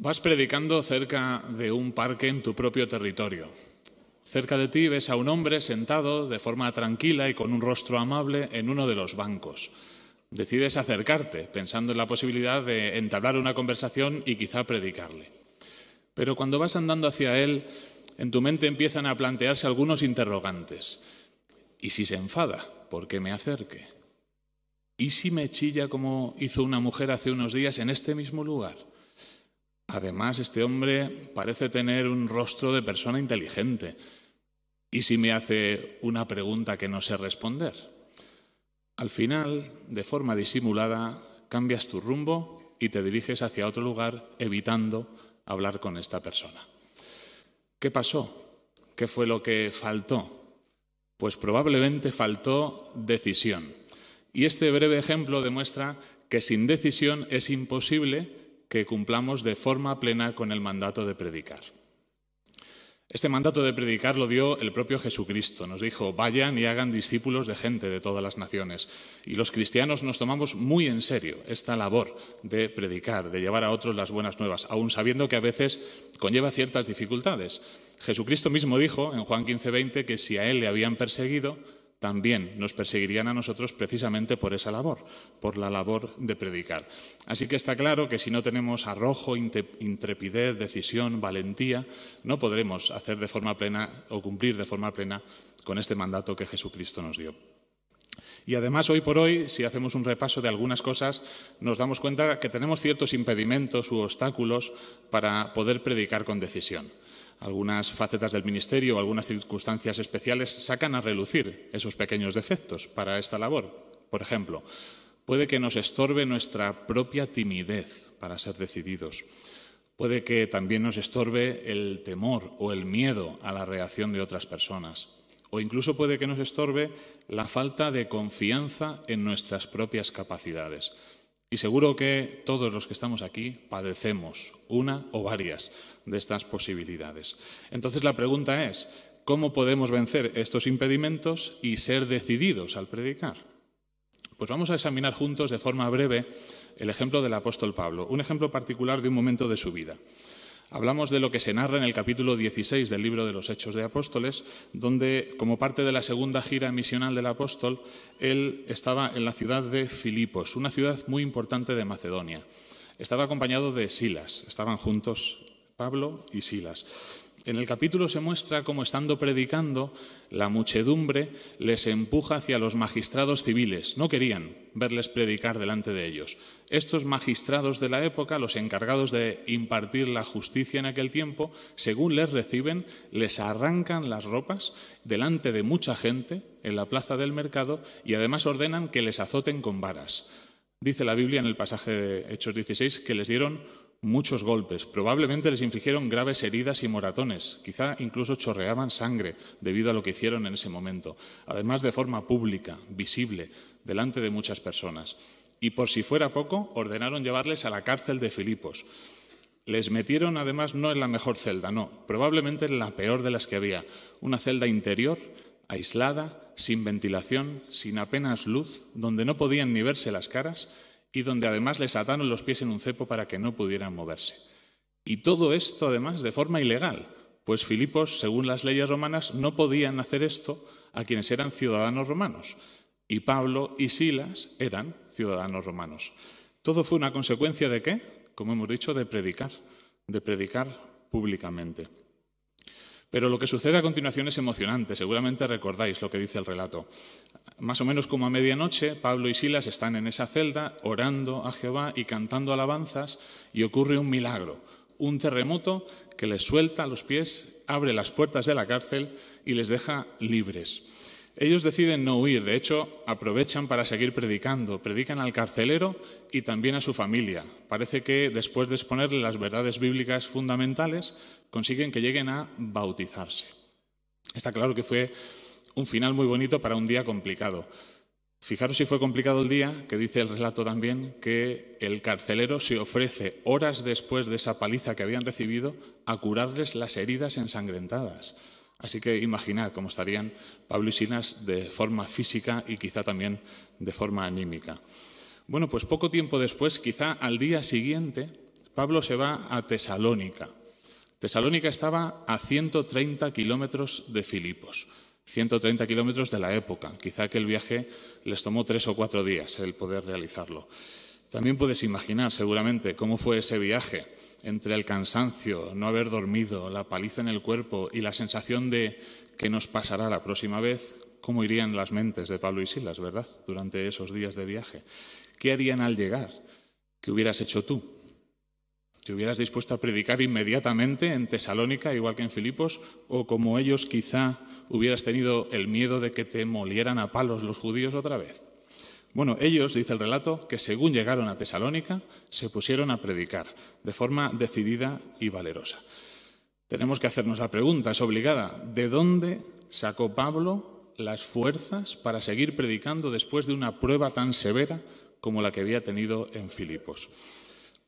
Vas predicando cerca de un parque en tu propio territorio. Cerca de ti ves a un hombre sentado de forma tranquila y con un rostro amable en uno de los bancos. Decides acercarte pensando en la posibilidad de entablar una conversación y quizá predicarle. Pero cuando vas andando hacia él, en tu mente empiezan a plantearse algunos interrogantes. ¿Y si se enfada? ¿Por qué me acerque? ¿Y si me chilla como hizo una mujer hace unos días en este mismo lugar? Además, este hombre parece tener un rostro de persona inteligente. ¿Y si me hace una pregunta que no sé responder? Al final, de forma disimulada, cambias tu rumbo y te diriges hacia otro lugar evitando hablar con esta persona. ¿Qué pasó? ¿Qué fue lo que faltó? Pues probablemente faltó decisión. Y este breve ejemplo demuestra que sin decisión es imposible que cumplamos de forma plena con el mandato de predicar. Este mandato de predicar lo dio el propio Jesucristo. Nos dijo, vayan y hagan discípulos de gente de todas las naciones. Y los cristianos nos tomamos muy en serio esta labor de predicar, de llevar a otros las buenas nuevas, aun sabiendo que a veces conlleva ciertas dificultades. Jesucristo mismo dijo en Juan 15:20 que si a él le habían perseguido, también nos perseguirían a nosotros precisamente por esa labor, por la labor de predicar. Así que está claro que si no tenemos arrojo, intrepidez, decisión, valentía, no podremos hacer de forma plena o cumplir de forma plena con este mandato que Jesucristo nos dio. Y además, hoy por hoy, si hacemos un repaso de algunas cosas, nos damos cuenta que tenemos ciertos impedimentos u obstáculos para poder predicar con decisión algunas facetas del ministerio o algunas circunstancias especiales sacan a relucir esos pequeños defectos para esta labor. Por ejemplo, puede que nos estorbe nuestra propia timidez para ser decididos. Puede que también nos estorbe el temor o el miedo a la reacción de otras personas. O incluso puede que nos estorbe la falta de confianza en nuestras propias capacidades. Y seguro que todos los que estamos aquí padecemos una o varias de estas posibilidades. Entonces la pregunta es, ¿cómo podemos vencer estos impedimentos y ser decididos al predicar? Pues vamos a examinar juntos de forma breve el ejemplo del apóstol Pablo, un ejemplo particular de un momento de su vida. Hablamos de lo que se narra en el capítulo 16 del libro de los Hechos de Apóstoles, donde, como parte de la segunda gira misional del apóstol, él estaba en la ciudad de Filipos, una ciudad muy importante de Macedonia. Estaba acompañado de Silas, estaban juntos Pablo y Silas. En el capítulo se muestra cómo estando predicando, la muchedumbre les empuja hacia los magistrados civiles. No querían verles predicar delante de ellos. Estos magistrados de la época, los encargados de impartir la justicia en aquel tiempo, según les reciben, les arrancan las ropas delante de mucha gente en la plaza del mercado y además ordenan que les azoten con varas. Dice la Biblia en el pasaje de Hechos 16 que les dieron muchos golpes. Probablemente les infligieron graves heridas y moratones. Quizá incluso chorreaban sangre debido a lo que hicieron en ese momento. Además, de forma pública, visible, delante de muchas personas. Y por si fuera poco, ordenaron llevarles a la cárcel de Filipos. Les metieron además no en la mejor celda, no, probablemente en la peor de las que había. Una celda interior, aislada, sin ventilación, sin apenas luz, donde no podían ni verse las caras y donde además les ataron los pies en un cepo para que no pudieran moverse. Y todo esto además de forma ilegal, pues Filipos, según las leyes romanas, no podían hacer esto a quienes eran ciudadanos romanos. Y Pablo y Silas eran ciudadanos romanos. Todo fue una consecuencia de qué? Como hemos dicho, de predicar, de predicar públicamente. Pero lo que sucede a continuación es emocionante. Seguramente recordáis lo que dice el relato. Más o menos como a medianoche, Pablo y Silas están en esa celda orando a Jehová y cantando alabanzas y ocurre un milagro, un terremoto que les suelta los pies, abre las puertas de la cárcel y les deja libres. Ellos deciden no huir, de hecho, aprovechan para seguir predicando. Predican al carcelero y también a su familia. Parece que después de exponerle las verdades bíblicas fundamentales, consiguen que lleguen a bautizarse. Está claro que fue un final muy bonito para un día complicado. Fijaros si fue complicado el día, que dice el relato también que el carcelero se ofrece horas después de esa paliza que habían recibido a curarles las heridas ensangrentadas. Así que imaginad cómo estarían Pablo y Silas de forma física y quizá también de forma anímica. Bueno, pues poco tiempo después, quizá al día siguiente, Pablo se va a Tesalónica. Tesalónica estaba a 130 kilómetros de Filipos. 130 kilómetros de la época. Quizá que el viaje les tomó tres o cuatro días el poder realizarlo. También puedes imaginar seguramente cómo fue ese viaje entre el cansancio, no haber dormido, la paliza en el cuerpo y la sensación de que nos pasará la próxima vez, cómo irían las mentes de Pablo y Silas, ¿verdad? Durante esos días de viaje. ¿Qué harían al llegar? ¿Qué hubieras hecho tú? ¿Te hubieras dispuesto a predicar inmediatamente en Tesalónica, igual que en Filipos? ¿O como ellos quizá hubieras tenido el miedo de que te molieran a palos los judíos otra vez? Bueno, ellos, dice el relato, que según llegaron a Tesalónica, se pusieron a predicar de forma decidida y valerosa. Tenemos que hacernos la pregunta, es obligada, ¿de dónde sacó Pablo las fuerzas para seguir predicando después de una prueba tan severa como la que había tenido en Filipos?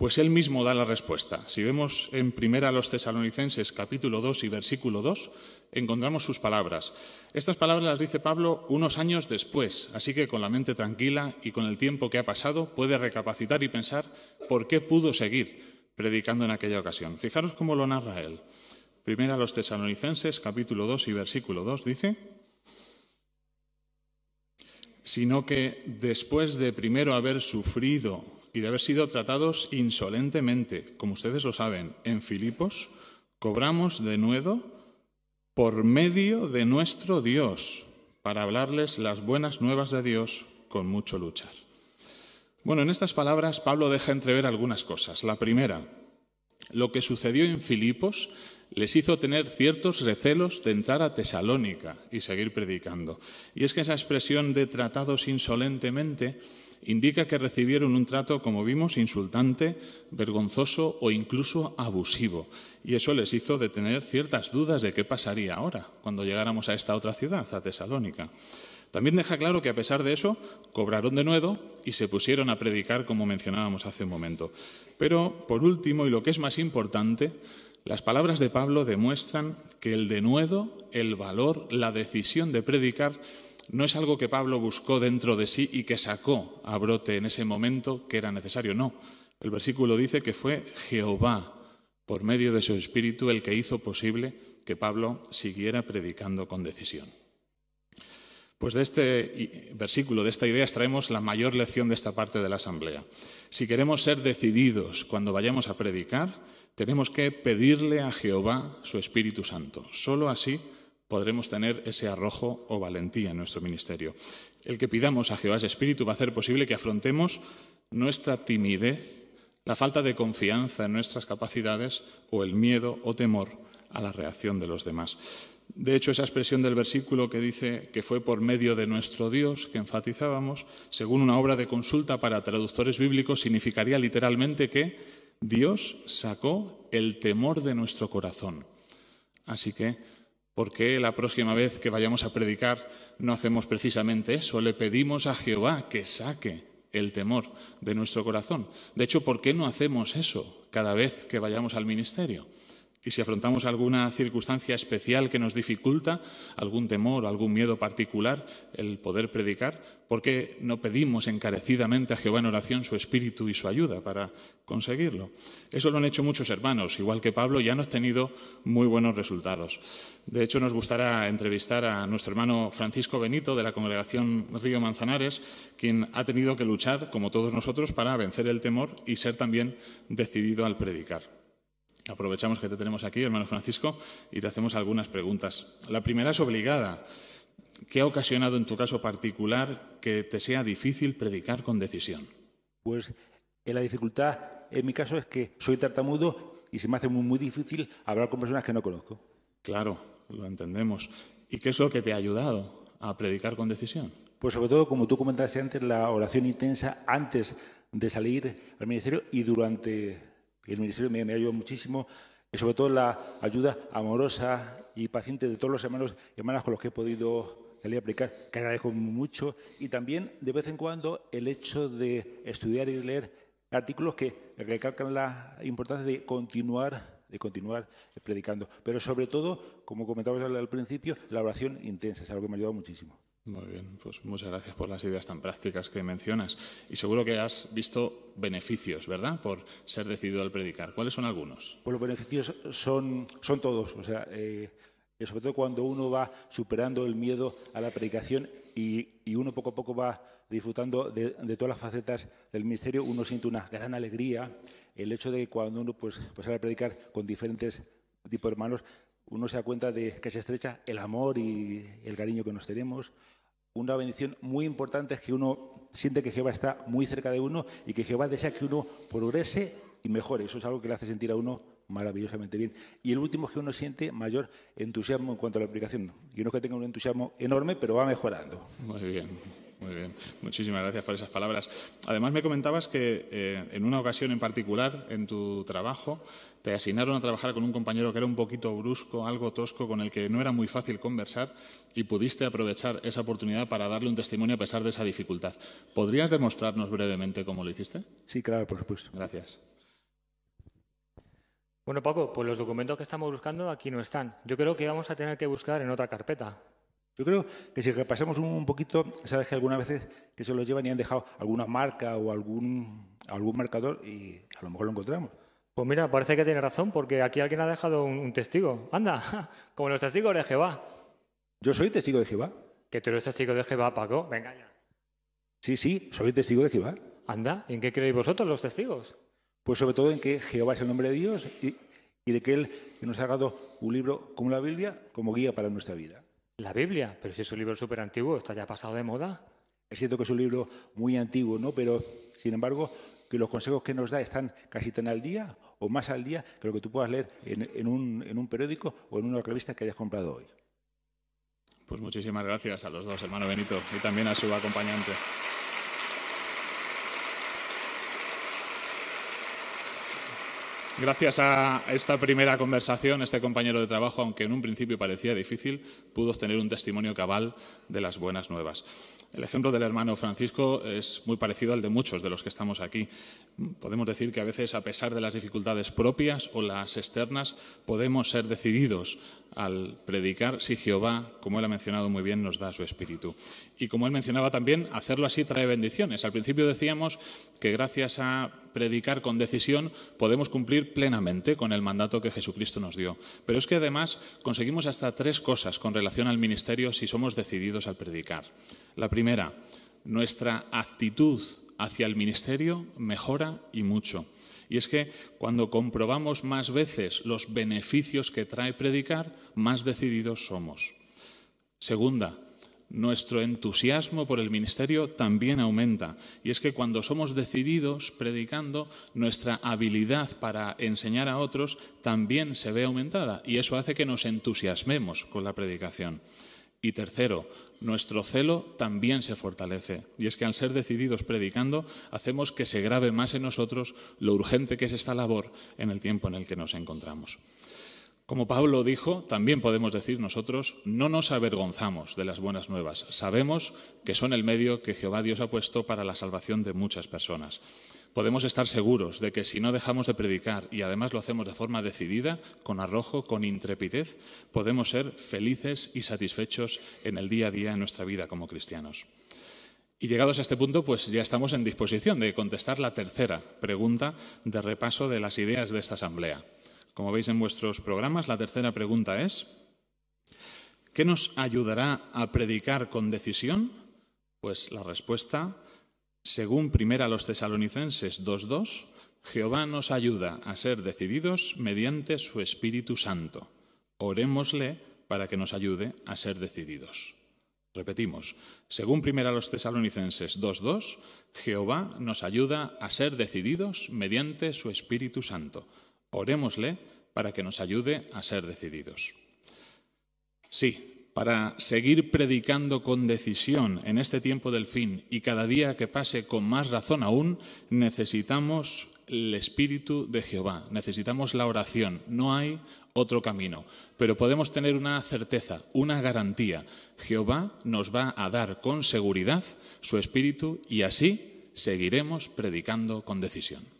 Pues él mismo da la respuesta. Si vemos en primera los tesalonicenses capítulo 2 y versículo 2, encontramos sus palabras. Estas palabras las dice Pablo unos años después, así que con la mente tranquila y con el tiempo que ha pasado puede recapacitar y pensar por qué pudo seguir predicando en aquella ocasión. Fijaros cómo lo narra él. Primera los tesalonicenses capítulo 2 y versículo 2 dice, sino que después de primero haber sufrido y de haber sido tratados insolentemente, como ustedes lo saben, en Filipos, cobramos de nuevo por medio de nuestro Dios para hablarles las buenas nuevas de Dios con mucho luchar. Bueno, en estas palabras Pablo deja entrever algunas cosas. La primera, lo que sucedió en Filipos les hizo tener ciertos recelos de entrar a Tesalónica y seguir predicando. Y es que esa expresión de tratados insolentemente indica que recibieron un trato, como vimos, insultante, vergonzoso o incluso abusivo. Y eso les hizo de tener ciertas dudas de qué pasaría ahora, cuando llegáramos a esta otra ciudad, a Tesalónica. También deja claro que a pesar de eso, cobraron de nuevo y se pusieron a predicar, como mencionábamos hace un momento. Pero, por último, y lo que es más importante, las palabras de Pablo demuestran que el denuedo, el valor, la decisión de predicar no es algo que Pablo buscó dentro de sí y que sacó a brote en ese momento que era necesario. No, el versículo dice que fue Jehová, por medio de su espíritu, el que hizo posible que Pablo siguiera predicando con decisión. Pues de este versículo, de esta idea, extraemos la mayor lección de esta parte de la asamblea. Si queremos ser decididos cuando vayamos a predicar, tenemos que pedirle a Jehová su Espíritu Santo. Solo así podremos tener ese arrojo o valentía en nuestro ministerio. El que pidamos a Jehová Espíritu va a hacer posible que afrontemos nuestra timidez, la falta de confianza en nuestras capacidades o el miedo o temor a la reacción de los demás. De hecho, esa expresión del versículo que dice que fue por medio de nuestro Dios que enfatizábamos, según una obra de consulta para traductores bíblicos, significaría literalmente que Dios sacó el temor de nuestro corazón. Así que ¿Por qué la próxima vez que vayamos a predicar no hacemos precisamente eso? Le pedimos a Jehová que saque el temor de nuestro corazón. De hecho, ¿por qué no hacemos eso cada vez que vayamos al ministerio? Y si afrontamos alguna circunstancia especial que nos dificulta, algún temor, algún miedo particular, el poder predicar, ¿por qué no pedimos encarecidamente a Jehová en oración su espíritu y su ayuda para conseguirlo? Eso lo han hecho muchos hermanos, igual que Pablo, ya han obtenido muy buenos resultados. De hecho, nos gustará entrevistar a nuestro hermano Francisco Benito de la congregación Río Manzanares, quien ha tenido que luchar, como todos nosotros, para vencer el temor y ser también decidido al predicar. Aprovechamos que te tenemos aquí, hermano Francisco, y te hacemos algunas preguntas. La primera es obligada. ¿Qué ha ocasionado en tu caso particular que te sea difícil predicar con decisión? Pues eh, la dificultad en mi caso es que soy tartamudo y se me hace muy, muy difícil hablar con personas que no conozco. Claro, lo entendemos. ¿Y qué es lo que te ha ayudado a predicar con decisión? Pues sobre todo, como tú comentaste antes, la oración intensa antes de salir al ministerio y durante el Ministerio me, me ayudado muchísimo, y sobre todo la ayuda amorosa y paciente de todos los hermanos y hermanas con los que he podido salir a aplicar, que agradezco mucho, y también de vez en cuando el hecho de estudiar y leer artículos que recalcan la importancia de continuar de continuar predicando. Pero sobre todo, como comentábamos al principio, la oración intensa, es algo que me ha ayudado muchísimo. Muy bien, pues muchas gracias por las ideas tan prácticas que mencionas. Y seguro que has visto beneficios, ¿verdad?, por ser decidido al predicar. ¿Cuáles son algunos? Pues los beneficios son, son todos. O sea, eh, sobre todo cuando uno va superando el miedo a la predicación y, uno poco a poco va disfrutando de, todas las facetas del ministerio, uno siente una gran alegría. El hecho de cuando uno pues, pues sale a predicar con diferentes tipos de hermanos, uno se da cuenta de que se estrecha el amor y el cariño que nos tenemos. Una bendición muy importante es que uno siente que Jehová está muy cerca de uno y que Jehová desea que uno progrese y mejore. Eso es algo que le hace sentir a uno maravillosamente bien. Y el último es que uno siente mayor entusiasmo en cuanto a la aplicación. Y uno que tenga un entusiasmo enorme, pero va mejorando. Muy bien. Muy bien, muchísimas gracias por esas palabras. Además, me comentabas que eh, en una ocasión en particular, en tu trabajo, te asignaron a trabajar con un compañero que era un poquito brusco, algo tosco, con el que no era muy fácil conversar y pudiste aprovechar esa oportunidad para darle un testimonio a pesar de esa dificultad. ¿Podrías demostrarnos brevemente cómo lo hiciste? Sí, claro, por supuesto. Gracias. Bueno, Paco, pues los documentos que estamos buscando aquí no están. Yo creo que vamos a tener que buscar en otra carpeta. Yo creo que si repasamos un poquito, sabes que algunas veces que se los llevan y han dejado alguna marca o algún, algún marcador y a lo mejor lo encontramos. Pues mira, parece que tiene razón, porque aquí alguien ha dejado un, testigo. Anda, como los testigos de Jehová. Yo soy testigo de Jehová. Que tú eres testigo de Jehová, Paco. Venga ya. Sí, sí, soy testigo de Jehová. Anda, ¿en qué creéis vosotros los testigos? Pues sobre todo en que Jehová es el nombre de Dios y, y de que Él nos ha dado un libro como la Biblia como guía para nuestra vida. La Biblia, pero si es un libro súper antiguo, está ya pasado de moda. Es cierto que es un libro muy antiguo, ¿no? Pero, sin embargo, que los consejos que nos da están casi tan al día o más al día que lo que tú puedas leer en, un, en un periódico o en una revista que hayas comprado hoy. Pues muchísimas gracias a los dos, hermano Benito, y también a su acompañante. Gracias a esta primera conversación, este compañero de trabajo, aunque en un principio parecía difícil, pudo obtener un testimonio cabal de las buenas nuevas. El ejemplo del hermano Francisco es muy parecido al de muchos de los que estamos aquí. Podemos decir que a veces, a pesar de las dificultades propias o las externas, podemos ser decididos al predicar si Jehová, como él ha mencionado muy bien, nos da su espíritu. Y como él mencionaba también, hacerlo así trae bendiciones. Al principio decíamos que gracias a predicar con decisión podemos cumplir plenamente con el mandato que Jesucristo nos dio. Pero es que además conseguimos hasta tres cosas con relación al ministerio si somos decididos al predicar. La primera, nuestra actitud hacia el ministerio mejora y mucho. Y es que cuando comprobamos más veces los beneficios que trae predicar, más decididos somos. Segunda, nuestro entusiasmo por el ministerio también aumenta. Y es que cuando somos decididos predicando, nuestra habilidad para enseñar a otros también se ve aumentada y eso hace que nos entusiasmemos con la predicación. Y tercero, nuestro celo también se fortalece. Y es que al ser decididos predicando, hacemos que se grave más en nosotros lo urgente que es esta labor en el tiempo en el que nos encontramos. Como Pablo dijo, también podemos decir nosotros, no nos avergonzamos de las buenas nuevas. Sabemos que son el medio que Jehová Dios ha puesto para la salvación de muchas personas podemos estar seguros de que si no dejamos de predicar y además lo hacemos de forma decidida, con arrojo, con intrepidez, podemos ser felices y satisfechos en el día a día en nuestra vida como cristianos. Y llegados a este punto, pues ya estamos en disposición de contestar la tercera pregunta de repaso de las ideas de esta asamblea. Como veis en vuestros programas, la tercera pregunta es, ¿qué nos ayudará a predicar con decisión? Pues la respuesta según primera los tesalonicenses 2.2, Jehová nos ayuda a ser decididos mediante su Espíritu Santo. Orémosle para que nos ayude a ser decididos. Repetimos, según primera los tesalonicenses 2.2, Jehová nos ayuda a ser decididos mediante su Espíritu Santo. Orémosle para que nos ayude a ser decididos. Sí, para seguir predicando con decisión en este tiempo del fin y cada día que pase con más razón aún, necesitamos el Espíritu de Jehová, necesitamos la oración, no hay otro camino, pero podemos tener una certeza, una garantía. Jehová nos va a dar con seguridad su Espíritu y así seguiremos predicando con decisión.